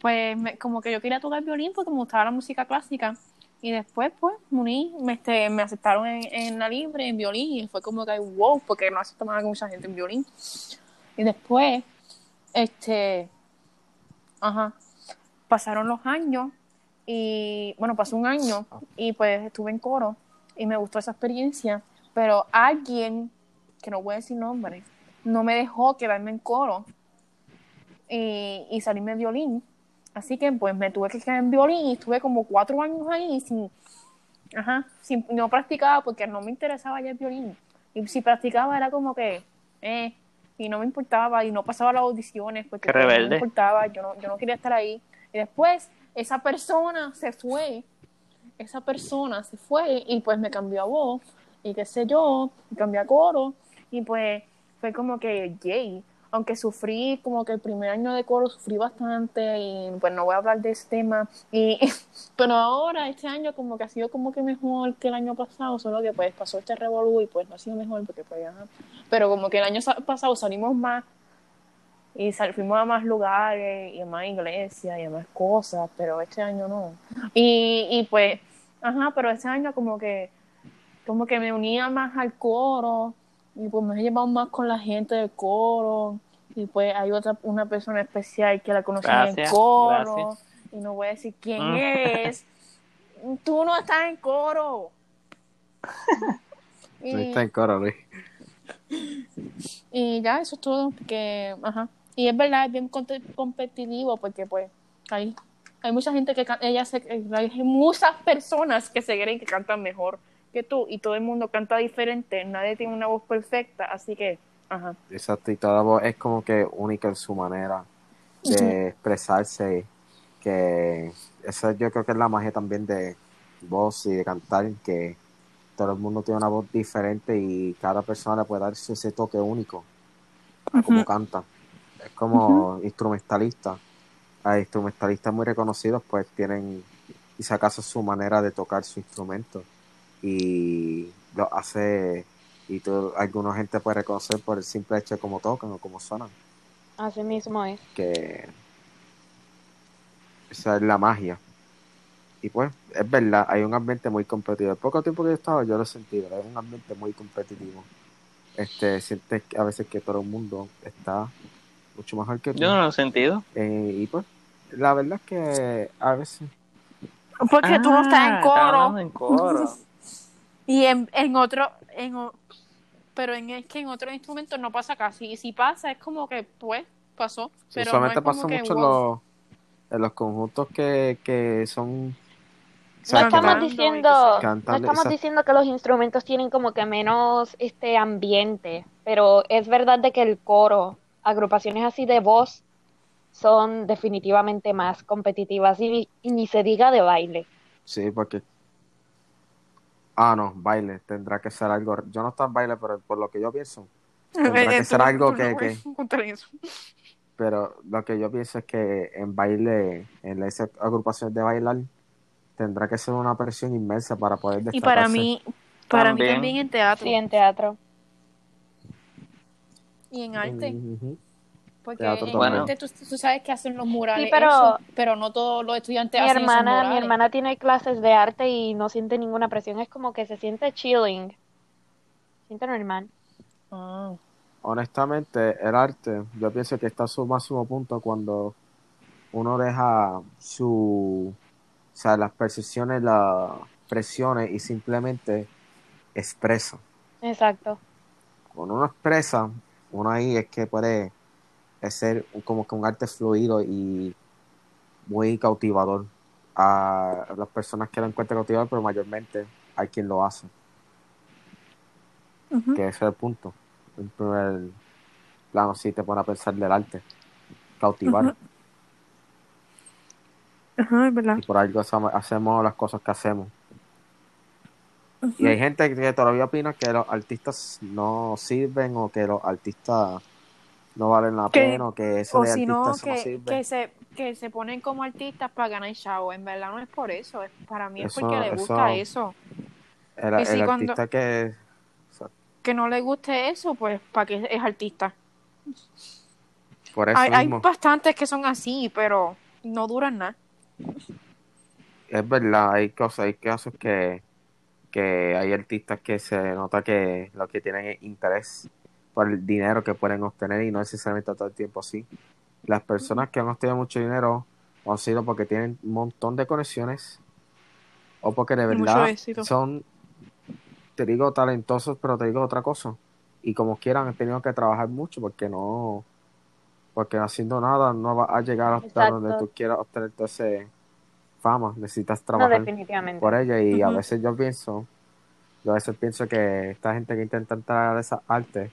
pues me- como que yo quería tocar violín porque me gustaba la música clásica. Y después, pues, me uní, me, este, me aceptaron en, en la libre, en violín, y fue como que, wow, porque no aceptaban a mucha gente en violín. Y después, este, ajá, pasaron los años, y bueno, pasó un año, y pues estuve en coro, y me gustó esa experiencia, pero alguien, que no voy a decir nombre, no me dejó quedarme en coro y, y salirme de violín. Así que pues me tuve que quedar en violín y estuve como cuatro años ahí sin, ajá, sin, no practicaba porque no me interesaba ya el violín. Y si practicaba era como que, eh, y no me importaba y no pasaba las audiciones porque pues, no me importaba, yo no, yo no quería estar ahí. Y después esa persona se fue, esa persona se fue y pues me cambió a voz y qué sé yo, me cambió a coro y pues fue como que, yay, aunque sufrí como que el primer año de coro sufrí bastante y pues no voy a hablar de ese tema. Y pero ahora este año como que ha sido como que mejor que el año pasado solo que pues pasó este revolú y pues no ha sido mejor porque pues ajá. pero como que el año sa- pasado salimos más y fuimos a más lugares y a más iglesias y a más cosas pero este año no. Y, y pues ajá pero este año como que como que me unía más al coro y pues me he llevado más con la gente del coro y pues hay otra una persona especial que la conocí en el coro gracias. y no voy a decir quién Mm. es tú no estás en coro No y, está en coro, Luis. y ya eso es todo que ajá y es verdad es bien competitivo porque pues hay hay mucha gente que ella se, hay muchas personas que se creen que cantan mejor que tú y todo el mundo canta diferente nadie tiene una voz perfecta así que ajá Exacto, y toda voz es como que única en su manera de expresarse, que esa yo creo que es la magia también de voz y de cantar, que todo el mundo tiene una voz diferente y cada persona le puede dar ese toque único a cómo Ujú. canta. Es como instrumentalista. Hay instrumentalistas muy reconocidos, pues tienen, y si acaso, su manera de tocar su instrumento. Y lo hace, y tú, alguna gente puede reconocer por el simple hecho de cómo tocan o cómo suenan, Así mismo es. que esa es la magia. Y pues, es verdad, hay un ambiente muy competitivo. El poco tiempo que yo estaba, yo lo he sentido, es un ambiente muy competitivo. Este, sientes que a veces que todo el mundo está mucho mejor que tú. Yo no lo he sentido. Eh, y pues, la verdad es que a veces porque tú no estás en Ah, coro en coro. y en, en otro en o- pero en es que en otros instrumentos no pasa casi y si pasa es como que pues pasó pero no solamente es como pasa que, mucho en wow. los, en los conjuntos que, que son. No estamos diciendo, que no estamos diciendo que los instrumentos tienen como que menos este ambiente, pero es verdad de que el coro, agrupaciones así de voz, son definitivamente más competitivas y, y ni se diga de baile. Sí, porque. Ah, no, baile. Tendrá que ser algo. Yo no estoy en baile, pero por lo que yo pienso. Tendrá que ser algo que-. Pero lo que yo pienso es que en baile, en esas agrupaciones de bailar, tendrá que ser una presión inmensa para poder y destacarse. para mí para mí También. también en teatro Sí, en teatro. y en arte. Porque arte tú, tú sabes que hacen los murales Sí, pero- eso, pero no todos los estudiantes Mi hacen esos hermana, mi hermana tiene clases de arte y no siente ninguna presión, es como que se siente chilling. Siente normal. Ah. Honestamente, el arte, yo pienso que está a su máximo punto cuando uno deja su, o sea, las percepciones, las presiones y simplemente expresa. Exacto. Cuando uno expresa, uno ahí es que puede ser un- como que un arte fluido y muy cautivador a las personas que lo encuentran cautivador, pero mayormente hay quien lo hace, que ese es el punto. En primer plano, si te pone a pensar del arte, cautivar. Ajá, es verdad. Y por algo hacemos- hacemos las cosas que hacemos. Y hay gente que todavía opina que los artistas no sirven o que los artistas no valen la Que- pena o que eso O de si no, que, sirve. que, se, que se ponen como artistas para ganar chavo. En verdad no es por eso. Es, para mí es Eso- porque le gusta eso-. El, que si el cuando- artista que... Que no le guste eso, pues para que es artista. Por eso Hay, hay bastantes que son así, pero no duran nada. Es verdad, hay cosas, hay casos que, que hay artistas que se nota que lo que tienen es interés por el dinero que pueden obtener y no necesariamente todo el tiempo así. Las personas que han obtenido mucho dinero han sido porque tienen un montón de conexiones o porque de verdad son, te digo, talentosos, pero te digo otra cosa. Y como quieran, han tenido que trabajar mucho porque no, porque haciendo nada no va a llegar hasta Exacto. donde tú quieras obtener toda esa fama. Necesitas trabajar por ella y a veces yo pienso, yo a veces pienso que esta gente que intenta entrar a esa arte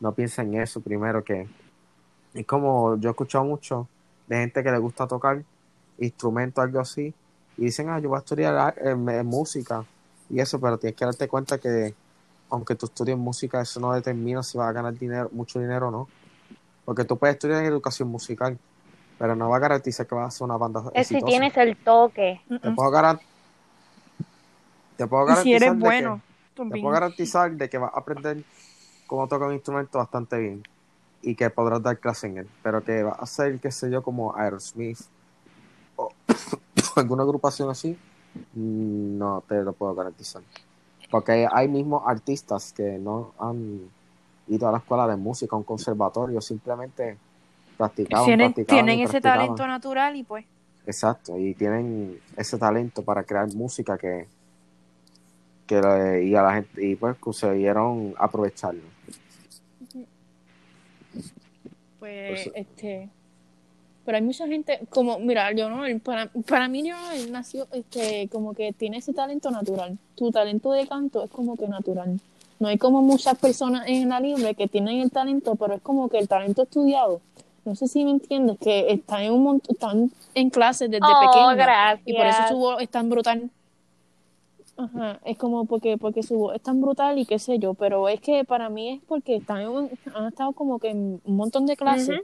no piensa en eso primero que es como yo he escuchado mucho de gente que le gusta tocar instrumentos algo así y dicen ah yo voy a estudiar ar- eh, música y eso pero tienes que darte cuenta que aunque tú estudies música eso no determina si vas a ganar dinero mucho dinero o no porque tú puedes estudiar en educación musical pero no va a garantizar que vas a hacer una banda Es si tienes el toque. Te puedo garan- te puedo garantizar si eres de que- bueno, te puedo garantizar de que vas a aprender cómo tocar un instrumento bastante bien y que podrás dar clase en él, pero que vas a ser, qué sé yo, como Aerosmith o alguna agrupación así, no te lo puedo garantizar. Porque hay mismos artistas que no han ido a la escuela de música, a un conservatorio, simplemente practicaban, tienen practicaban tienen ese practicaban. talento natural y pues Exacto, y tienen ese talento para crear música que, que le- y a la gente y pues consiguieron aprovecharlo. Pues, Pues, este. Pero hay mucha gente, como, mira, yo no, para, para mí yo nació, este, como que tiene ese talento natural. Tu talento de canto es como que natural. No hay como muchas personas en la libre que tienen el talento, pero es como que el talento estudiado. No sé si me entiendes, que están en un montón, están en clases desde Oh, pequeños. gracias. Y por eso su voz es tan brutal. Ajá, es como porque, porque su voz es tan brutal y qué sé yo, pero es que para mí es porque están en- han estado como que en un montón de clases.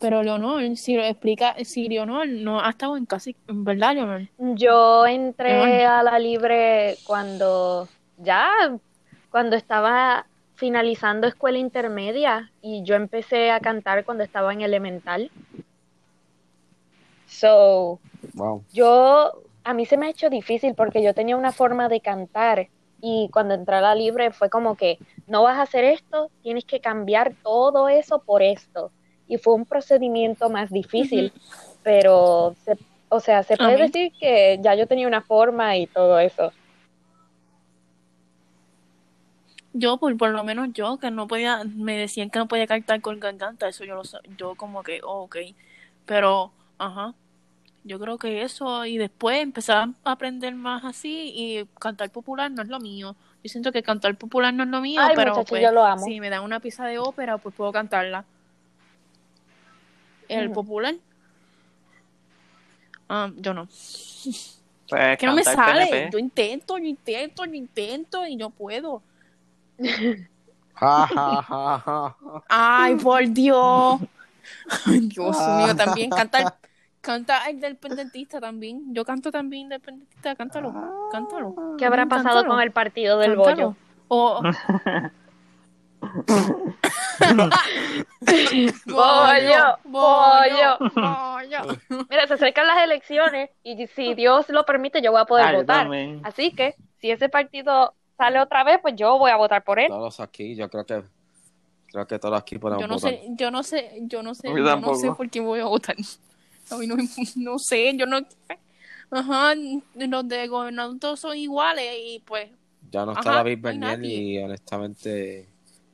Pero Leonor, si lo explica, si Leonor no ha estado en casi, en verdad, Leonor. Yo entré a la libre cuando ya, cuando estaba finalizando escuela intermedia y yo empecé a cantar cuando estaba en elemental. So, Wow. yo, a mí se me ha hecho difícil porque yo tenía una forma de cantar y cuando entré a la libre fue como que no vas a hacer esto, tienes que cambiar todo eso por esto. Y fue un procedimiento más difícil, pero, se- o sea, se puede decir que ya yo tenía una forma y todo eso. Yo, por, por lo menos yo, que no podía, me decían que no podía cantar con garganta, eso yo lo sé, yo como que, oh, ok. Pero, ajá, yo creo que eso, y después empezar a aprender más así, y cantar popular no es lo mío. Yo siento que cantar popular no es lo mío, Ay, pero muchacho, pues, yo lo amo. si me dan una pieza de ópera, pues puedo cantarla. El popular, ah, yo no. Pues que no me cantar sale. PNP. Yo intento, yo intento, yo intento y no puedo. Ay, por Dios. Ay, Dios mío, también canta, canta el del pendentista también. Yo canto también del pendentista, cántalo, cántalo. ¿Qué habrá Mm, pasado cántalo, con el partido del cántalo. bollo? O, Bollo, bollo. bollo. Mira, se acercan las elecciones y si Dios lo permite, yo voy a poder votar. también. Así que si ese partido sale otra vez, pues yo voy a votar por él. Todos aquí, yo creo que creo que todos aquí podemos Yo no votar. sé, yo no sé, yo no sé, Yo no sé por quién voy a votar. A mí no, sé, yo no. Ajá, los de gobernador todos son iguales y pues Ya no está Ajá, David Bernier y honestamente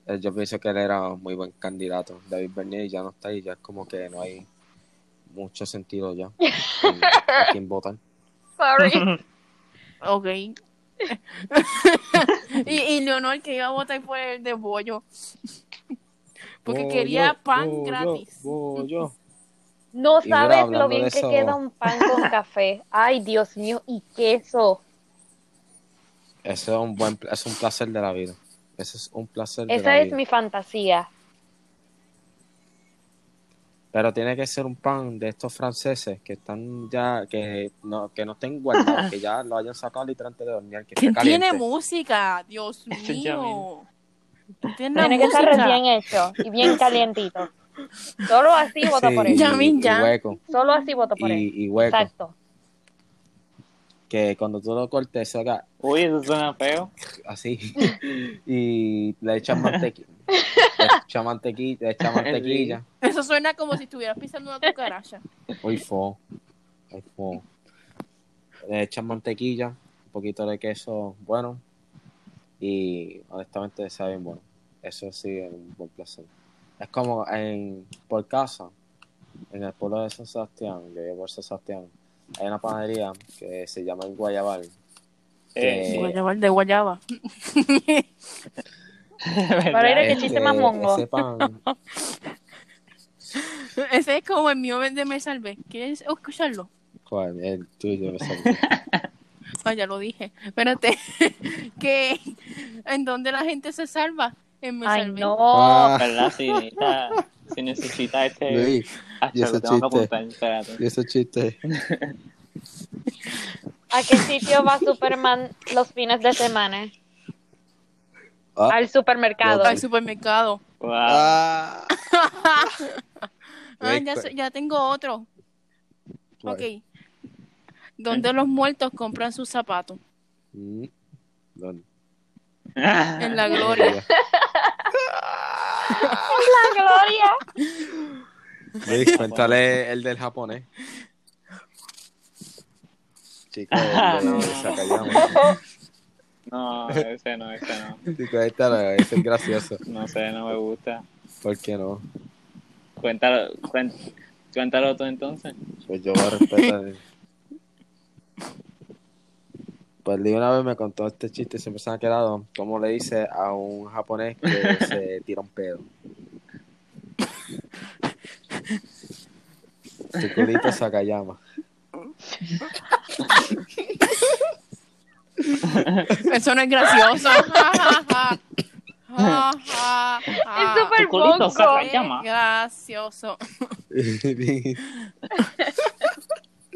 eh, yo pienso que él era un muy buen candidato. David Bernier ya no está y ya es como que no hay mucho sentido ya en a quién votar. Sorry. Ok. y, y Leonor que iba a votar por el de bollo. Porque Bollo, quería pan bollo, gratis. bollo. No sabes lo bien de que eso- queda un pan con café. Ay, Dios mío, y queso. Eso es un buen, es un placer de la vida. Eso es un placer de Esa la es vida. mi fantasía. Pero tiene que ser un pan de estos franceses que están ya, que no, que no estén guardados, que ya lo hayan sacado literalmente de hornear, que esté ¿Quién tiene música? Dios Ese mío. ¿Tiene que estar recién hecho y bien calientito. Solo así voto Sí, por y, él. Yamin, y ya. hueco. Solo así voto por él. Y, hueco. Exacto. Que cuando tú lo cortes se haga Uy, eso suena feo. así. y le echan mantequilla. Le echan mantequilla, le echan mantequilla. Eso suena como si estuvieras pisando una cucaracha. Uy, fo. Uy, fo. Le echan mantequilla, un poquito de queso bueno. Y honestamente sabe bien bueno. Eso sí es un buen placer. Es como en por casa, en el pueblo de San Sebastián, yo vivo por San Sebastián, hay una panadería que se llama el Guayabal. Eh, Eh, Guayaba, de guayaba. Para ir a que Este, chiste más mongo. Ese pan, Ese es como el mío de Me Salvé. ¿Quieres escucharlo? ¿cuál? El tuyo, me salió. Ah, ya lo dije. Espérate. que ¿En dónde la gente se salva? En Ay, no. Ah, ¿Verdad? Si necesita, si necesita este. Luis, y ese lo tengo que chiste. apuntar, espérate. y ese chiste. ¿A qué sitio va Superman los fines de semana? Ah, Al supermercado. Al supermercado. Wow. ah. Ah, ya, ya tengo otro. Ok. ¿Dónde los muertos compran sus zapatos? Mm, ¿dónde? En la gloria. ¡La gloria! Luis, cuéntale el del japonés. Chico, el No, de no. Sakayama. No, ese no, ese no. Chico, cuéntalo, ese es gracioso. No sé, no me gusta. ¿Por qué no? Cuéntalo, cuéntalo tú entonces. Pues yo voy a respetar. Pues Lee una vez me contó este chiste y siempre se me ha quedado. ¿Cómo le dice a un japonés que se tira un pedo? Tu culito Sakayama. Eso no es gracioso. Es súper llama. gracioso.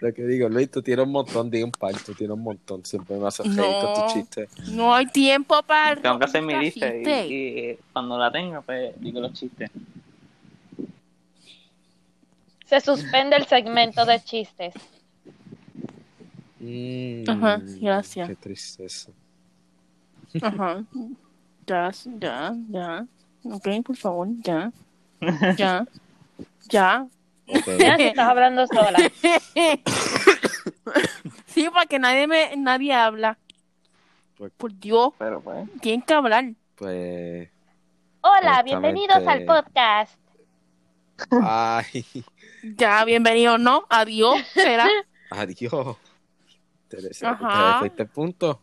Lo que digo, Luis, tú tienes un montón, un par, tú tienes un montón. Siempre me haces reír con No. tu chiste. No hay tiempo para. Tengo que hacer mi lista y, y cuando la tenga, pues digo los chistes. Se suspende el segmento de chistes. Mm, Ajá, gracias. Qué tristeza. Ajá. Ya, ya, ya. Ok, por favor, ya. Ya. Ya. Ok. Mira si estás hablando sola. Sí, para que nadie me, nadie habla. Pues- Por Dios, Pero pues. tienen que hablar. Pues. Hola, bienvenidos al podcast. Ay, Ya, bienvenido, ¿no? Adiós, será. adiós. Te, Ajá. te fuiste el punto.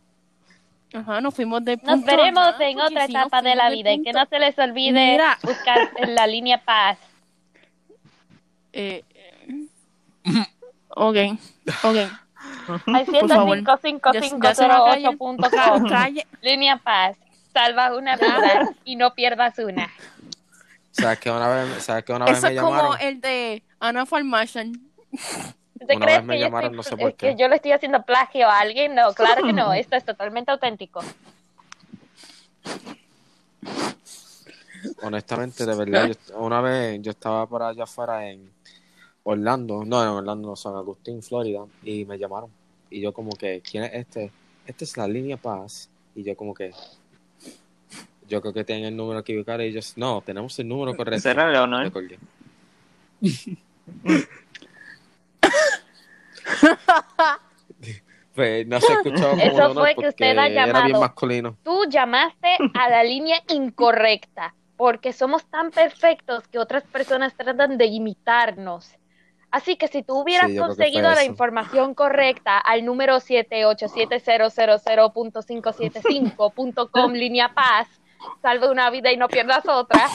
Ajá, nos fuimos de Nos punto. veremos ajá, en porque otra nos etapa de la vida y que no se les olvide Mira. buscar en la línea paz. Eh, ok, ok. Al Por favor. Ya- ya se va a callar. 1055508.com. Calle. Línea paz. Salva una vida y no pierdas una. ¿Sabes que una vez, ¿sabes que una vez Eso me es como llamaron? el de Ana Farmashan. ¿Te Una crees vez me que, yo llamaron, estoy- no sé por es que qué. yo le estoy haciendo plagio a alguien? No, claro que no. Esto es totalmente auténtico. Honestamente, de verdad, yo- una vez yo estaba por allá afuera en Orlando, no, en Orlando, no, San Agustín, Florida, y me llamaron. Y yo como que, ¿quién es este? Esta es la línea Paz. Y yo como que, yo creo que tienen el número equivocado. Y ellos, no, tenemos el número correcto. ¿Ese era Leonor? Pues no se escuchaba como Eso Leonor fue que usted ha Era bien llamado. masculino. Tú llamaste a la línea incorrecta porque somos tan perfectos que otras personas tratan de imitarnos. Así que si tú hubieras Sí, conseguido la información correcta al número 7870000.575.com línea paz, salve una vida y no pierdas otra,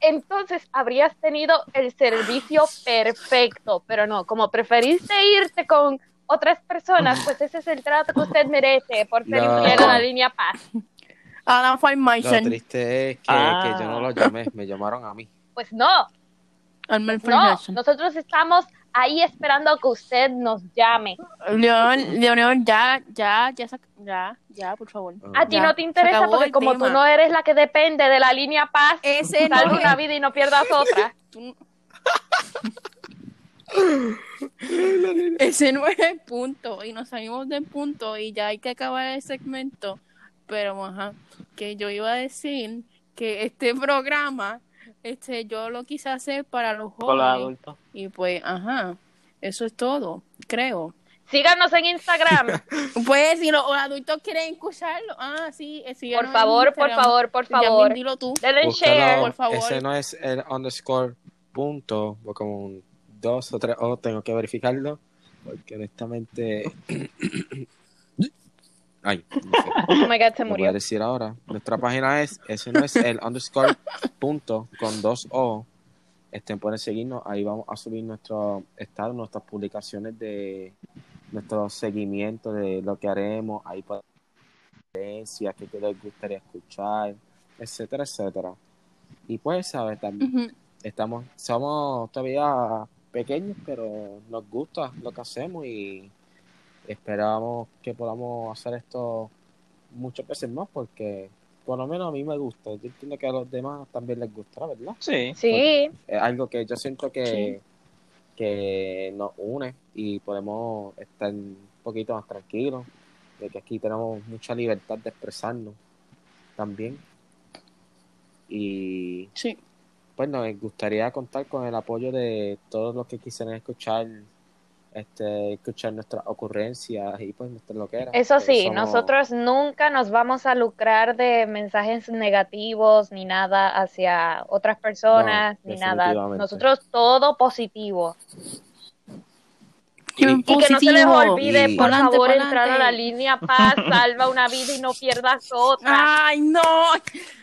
entonces habrías tenido el servicio perfecto, pero no, como preferiste irte con otras personas, pues ese es el trato que usted merece por ser No. infiel a la línea paz. Adam Lo triste es que, Ah. que yo no lo llamé, me llamaron a mí. Pues no, no, nosotros estamos ahí esperando que usted nos llame. León, Leonor, ya, ya, ya, ya, ya, por favor. A ti Ya, no te interesa porque como tema. tú no eres la que depende de la línea paz, es- una vida y no pierdas otra. Ese no es el punto. Y nos salimos del punto y ya hay que acabar el segmento. Pero, ajá, que yo iba a decir que este programa, este, yo lo quise hacer para los los jóvenes. adultos. Y pues, ajá, eso es todo, creo. Síganos en Instagram, Pues, si los adultos quieren escucharlo, ah, sí, por favor, por favor, por favor. dilo tú. Denle Búscalo, share. por favor. Ese no es el underscore punto, o como un dos o tres o tengo que verificarlo, porque honestamente... Ay, no sé. Oh my God, se Lo voy murió. a decir ahora. Nuestra página es, ese no es el underscore punto con dos O. Estén pueden seguirnos, ahí vamos a subir nuestro estado, nuestras publicaciones de nuestro seguimiento de lo que haremos, ahí pueden sugerencias que les gustaría escuchar, etcétera, etcétera. Y pues, sabes, también estamos, somos todavía pequeños, pero nos gusta lo que hacemos y esperamos que podamos hacer esto muchas veces más porque por lo menos a mí me gusta. Yo entiendo que a los demás también les gustará, ¿verdad? Sí. Sí, Es algo que yo siento que, Sí. que nos une y podemos estar un poquito más tranquilos, de que aquí tenemos mucha libertad de expresarnos también. Y Sí. pues nos gustaría contar con el apoyo de todos los que quisieran escuchar este escuchar nuestras ocurrencias y pues nuestras loqueras. eso sí, somos- nosotros nunca nos vamos a lucrar de mensajes negativos ni nada hacia otras personas, No, ni nada. Nosotros todo positivo. Y- Y que no se les olvide, Y- por Pa'lante, favor, pa'lante. entrar a la línea paz, salva una vida y no pierdas otra. Ay, no.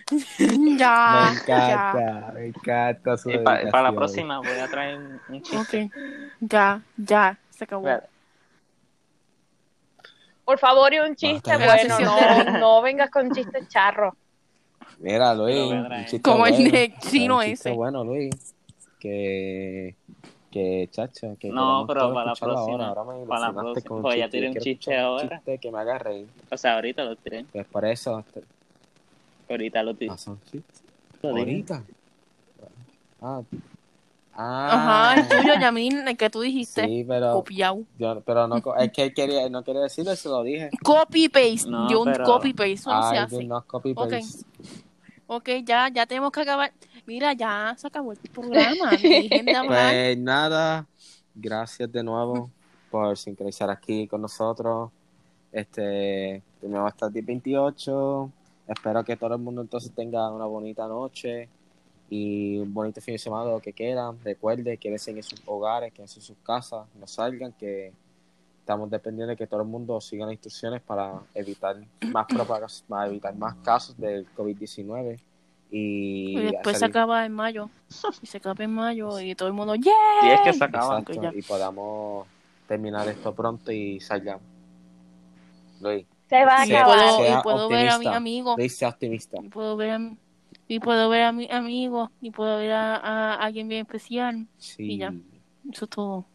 ya. me encanta, me encanta su Y pa- para la próxima voy a traer un, un ya. chiste. Ok. Ya, ya. Se acabó. Espérate. Por favor, y un chiste bien. bueno, no, no vengas con chistes charros. Mira, Luis, Como el bueno, de chino un chiste ese. bueno, Luis, que que chacha, que No, pero para la próxima, Ahora, ahora me para la próxima. Pues ya chiste, tiré un chiste un ahora. chiste que me haga reír. O sea, ahorita lo tiré. Pues por eso, este, Ahorita lo tiré. ah, son chistes. Ahorita. Ah, ah, Ajá, el tuyo, Yamin, el que tú dijiste. Sí, pero, Copiado. yo, pero no, es que quería, no quería decirlo, se lo dije. Copy paste. No, Yo un pero- copy paste. Eso no se hace. not copy paste. Ok, ya, ya tenemos que acabar. Mira, ya se acabó el programa. Pues nada, gracias de nuevo por sincronizar aquí con nosotros. Este, primero va a estar el 28. Espero que todo el mundo entonces tenga una bonita noche y un bonito fin de semana, lo que quieran. Recuerden, quédense en sus hogares, quédense en sus casas, no salgan, que estamos dependiendo de que todo el mundo siga las instrucciones para evitar más propagas, para evitar más casos del COVID-19. Y, Y después se acaba en mayo. Y se acaba en mayo y todo el mundo, ¡yeah! Si es que se acaba. Y podamos terminar esto pronto y salgamos. Luis, Se va a Y Sea- acabar. puedo, y puedo ver a mi amigo. Luis, sea optimista. Y puedo ver a mi, y puedo ver a mi amigo. Y puedo ver a, a alguien bien especial. Sí, Y ya. Eso es todo.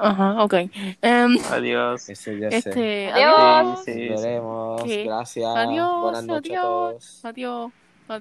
Ajá, ok. Em, Adiós. ya este, Adiós. adiós. Sí, sí, Nos sí. veremos. ¿Qué? Gracias. Adiós, Buenas noches a adiós. todos. Adiós.